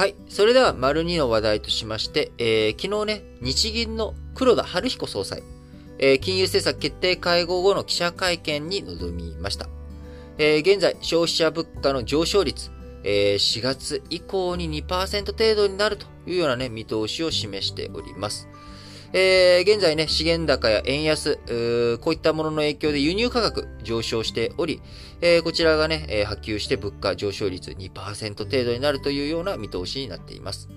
はい。それでは、丸2の話題としまして、えー、昨日ね、日銀の黒田春彦総裁、えー、金融政策決定会合後の記者会見に臨みました。えー、現在、消費者物価の上昇率、えー、4月以降に2%程度になるというようなね、見通しを示しております。えー、現在ね、資源高や円安、こういったものの影響で輸入価格上昇しており、えー、こちらがね、えー、波及して物価上昇率2%程度になるというような見通しになっています。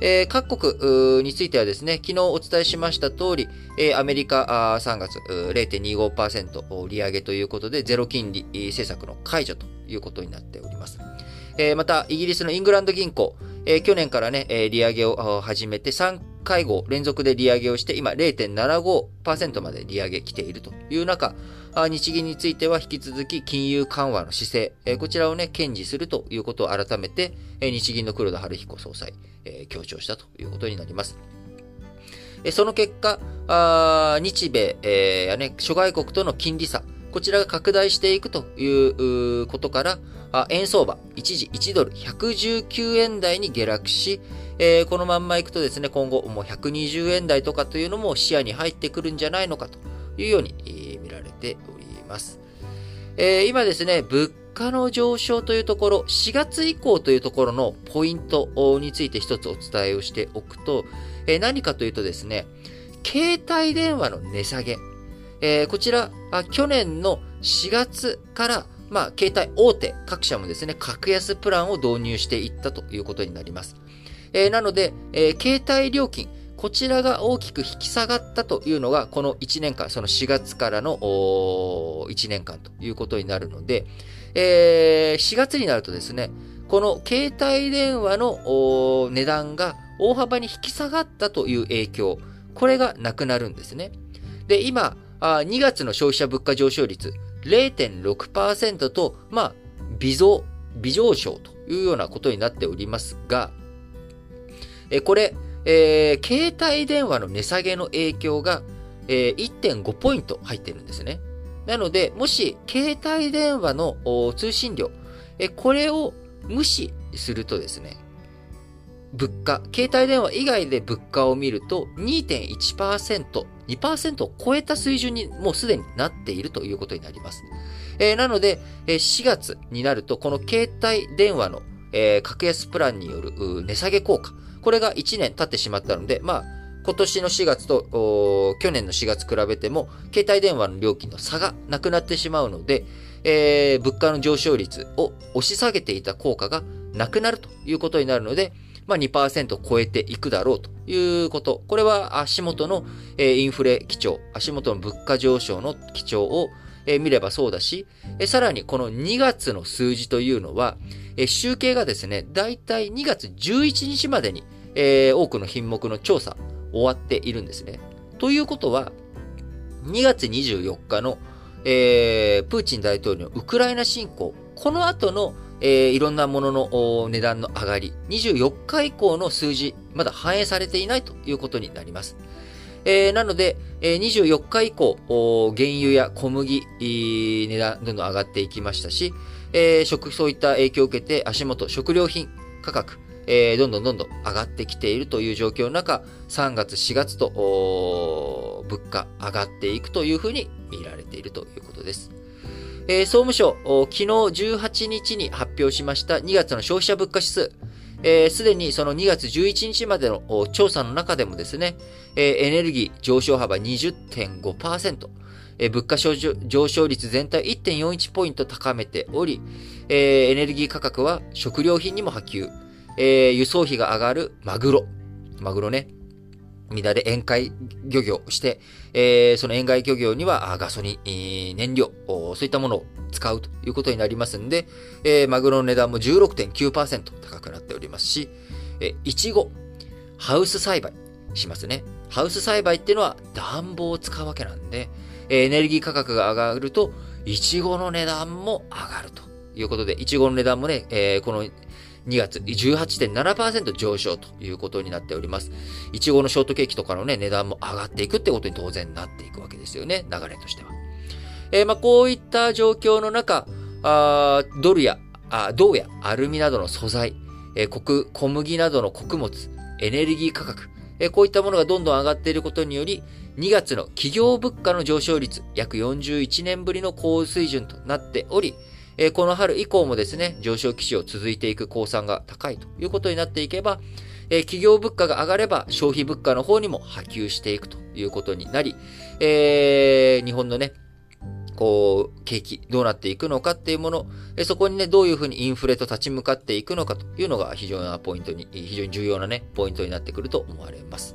えー、各国についてはですね、昨日お伝えしました通り、えー、アメリカあ3月0.25%利上げということで、ゼロ金利政策の解除ということになっております。えー、また、イギリスのイングランド銀行、え、去年からね、利上げを始めて3回合連続で利上げをして、今0.75%まで利上げ来ているという中、日銀については引き続き金融緩和の姿勢、こちらをね、堅持するということを改めて、日銀の黒田春彦総裁、強調したということになります。その結果、日米、えーね、諸外国との金利差、こちらが拡大していくということから、円相場、一時1ドル119円台に下落し、えー、このまんまいくとですね、今後もう120円台とかというのも視野に入ってくるんじゃないのかというように、えー、見られております。えー、今ですね、物価の上昇というところ、4月以降というところのポイントについて一つお伝えをしておくと、え、何かというとですね、携帯電話の値下げ。え、こちら、去年の4月から、まあ、携帯大手各社もですね、格安プランを導入していったということになります。えー、なので、えー、携帯料金、こちらが大きく引き下がったというのが、この1年間、その4月からの1年間ということになるので、えー、4月になるとですね、この携帯電話の値段が大幅に引き下がったという影響、これがなくなるんですね。で、今、2月の消費者物価上昇率0.6%と、まあ、微増、微上昇というようなことになっておりますが、えこれ、えー、携帯電話の値下げの影響が、えー、1.5ポイント入ってるんですね。なので、もし、携帯電話の通信料、えこれを無視するとですね、物価、携帯電話以外で物価を見ると2.1%、2%を超えた水準にもうすでになっているということになります。えー、なので、えー、4月になると、この携帯電話の、格安プランによる値下げ効果、これが1年経ってしまったので、まあ、今年の4月と去年の4月比べても、携帯電話の料金の差がなくなってしまうので、えー、物価の上昇率を押し下げていた効果がなくなるということになるので、まあ2%超えていくだろうということ。これは足元のインフレ基調、足元の物価上昇の基調を見ればそうだし、さらにこの2月の数字というのは、集計がですね、だいたい2月11日までに多くの品目の調査終わっているんですね。ということは、2月24日の、えー、プーチン大統領のウクライナ侵攻、この後のえー、いろんなものの値段の上がり、24日以降の数字、まだ反映されていないということになります。えー、なので、えー、24日以降、原油や小麦、値段どんどん上がっていきましたし、えー、食、そういった影響を受けて足元、食料品価格、えー、どんどんどんどん上がってきているという状況の中、3月、4月と、物価上がっていくというふうに見られているということです。えー、総務省、昨日18日に発表しました2月の消費者物価指数。す、えー、で、にその2月11日までの調査の中でもですね、えー、エネルギー上昇幅20.5%、えー、物価上昇率全体1.41ポイント高めており、えー、エネルギー価格は食料品にも波及、えー、輸送費が上がるマグロ、マグロね、皆で遠海漁業して、えー、その遠海漁業にはガソリン、燃料、そういったものを使うということになりますんで、えー、マグロの値段も16.9%高くなっておりますし、えいちご、ハウス栽培しますね。ハウス栽培っていうのは暖房を使うわけなんで、えエネルギー価格が上がると、いちごの値段も上がるということで、いちごの値段もね、えー、この2月18.7%上昇ということになっております。いちごのショートケーキとかのね、値段も上がっていくってことに当然なっていくわけですよね、流れとしては。えー、まあ、こういった状況の中、あドルやあ銅やアルミなどの素材、えー、小麦などの穀物、エネルギー価格、えー、こういったものがどんどん上がっていることにより、2月の企業物価の上昇率、約41年ぶりの高水準となっており、えー、この春以降もですね、上昇基調続いていく降参が高いということになっていけば、えー、企業物価が上がれば消費物価の方にも波及していくということになり、えー、日本のね、こう、景気、どうなっていくのかっていうもの、そこにね、どういうふうにインフレと立ち向かっていくのかというのが非常なポイントに、非常に重要なね、ポイントになってくると思われます。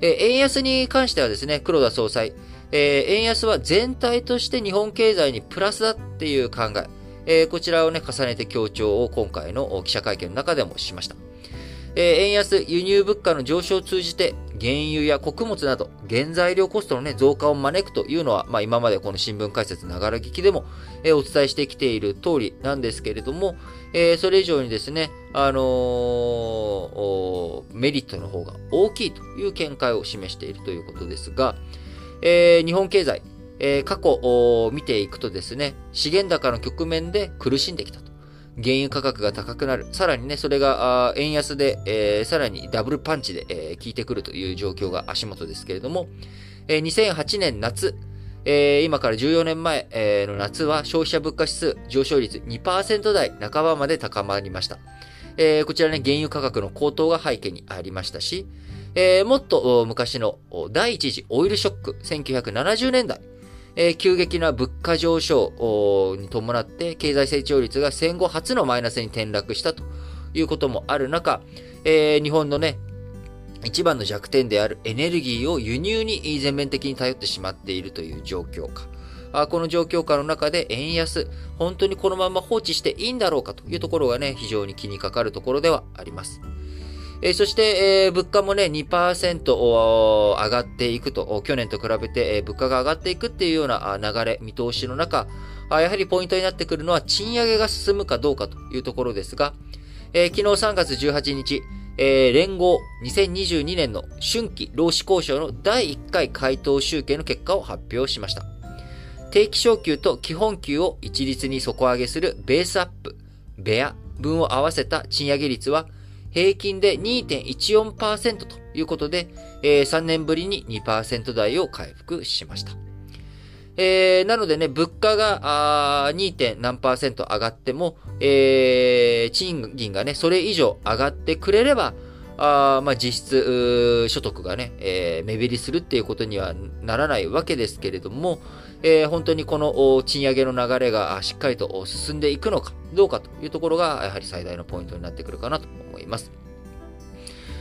え円安に関してはですね、黒田総裁、え円安は全体として日本経済にプラスだっていう考え、えこちらをね、重ねて強調を今回の記者会見の中でもしました。え円安、輸入物価の上昇を通じて、原油や穀物など、原材料コストのね、増加を招くというのは、まあ今までこの新聞解説ながら聞きでも、えお伝えしてきている通りなんですけれども、えそれ以上にですね、あのー、メリットの方が大きいという見解を示しているということですが、えー、日本経済、えー、過去を見ていくとですね、資源高の局面で苦しんできたと。原油価格が高くなる。さらにね、それが円安で、えー、さらにダブルパンチで、えー、効いてくるという状況が足元ですけれども、えー、2008年夏、えー、今から14年前、えー、の夏は消費者物価指数上昇率2%台半ばまで高まりました。えー、こちらね、原油価格の高騰が背景にありましたし、えー、もっと昔の第一次オイルショック、1970年代、えー、急激な物価上昇に伴って経済成長率が戦後初のマイナスに転落したということもある中、えー、日本のね、一番の弱点であるエネルギーを輸入に全面的に頼ってしまっているという状況か。この状況下の中で円安、本当にこのまま放置していいんだろうかというところがね、非常に気にかかるところではあります。えそして、え、物価もね、2%上がっていくと、去年と比べて、え、物価が上がっていくっていうような流れ、見通しの中、やはりポイントになってくるのは賃上げが進むかどうかというところですが、え、昨日3月18日、え、連合2022年の春季労使交渉の第1回回答集計の結果を発表しました。定期昇給と基本給を一律に底上げするベースアップ、ベア分を合わせた賃上げ率は平均で2.14%ということで、えー、3年ぶりに2%台を回復しました。えー、なのでね、物価が 2. 何上がっても、えー、賃金がね、それ以上上がってくれれば、あまあ、実質、所得がね、えー、目減りするっていうことにはならないわけですけれども、えー、本当にこの賃上げの流れがしっかりと進んでいくのかどうかというところが、やはり最大のポイントになってくるかなと思います。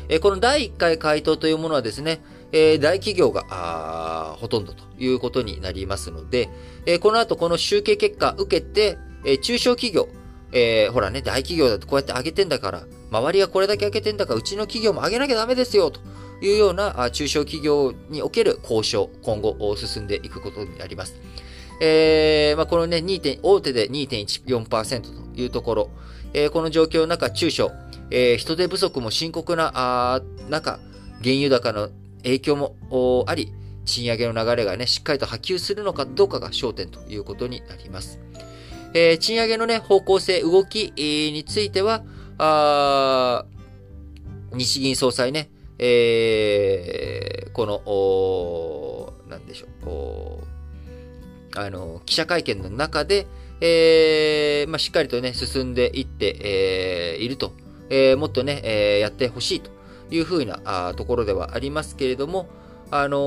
えー、この第1回回答というものはですね、えー、大企業がほとんどということになりますので、えー、この後この集計結果受けて、えー、中小企業、えー、ほらね、大企業だとこうやって上げてんだから、周りがこれだけ上げてんだから、うちの企業も上げなきゃダメですよ、というような中小企業における交渉、今後進んでいくことになります。えー、まあ、このね、2. 点、大手で2.14%というところ、えー、この状況の中、中小、えー、人手不足も深刻なあ中、原油高の影響もあり、賃上げの流れがね、しっかりと波及するのかどうかが焦点ということになります。えー、賃上げのね、方向性、動きについては、あ日銀総裁ね、えー、この、なんでしょう、あの、記者会見の中で、えー、まあ、しっかりとね、進んでいって、えー、いると、えー、もっとね、えー、やってほしいというふうなあところではありますけれども、あの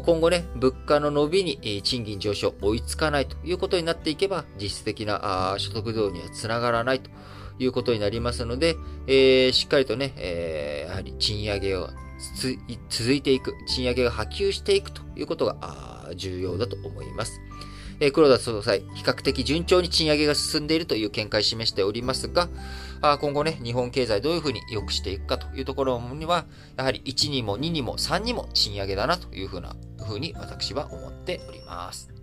ー、今後ね、物価の伸びに賃金上昇追いつかないということになっていけば、実質的なあ所得増にはつながらないということになりますので、えー、しっかりとね、えー、やはり賃上げを続いていく、賃上げが波及していくということが重要だと思います。えー、黒田総裁、比較的順調に賃上げが進んでいるという見解を示しておりますが、あ今後ね、日本経済どういうふうに良くしていくかというところには、やはり1にも2にも3にも賃上げだなというふうな、ふうに私は思っております。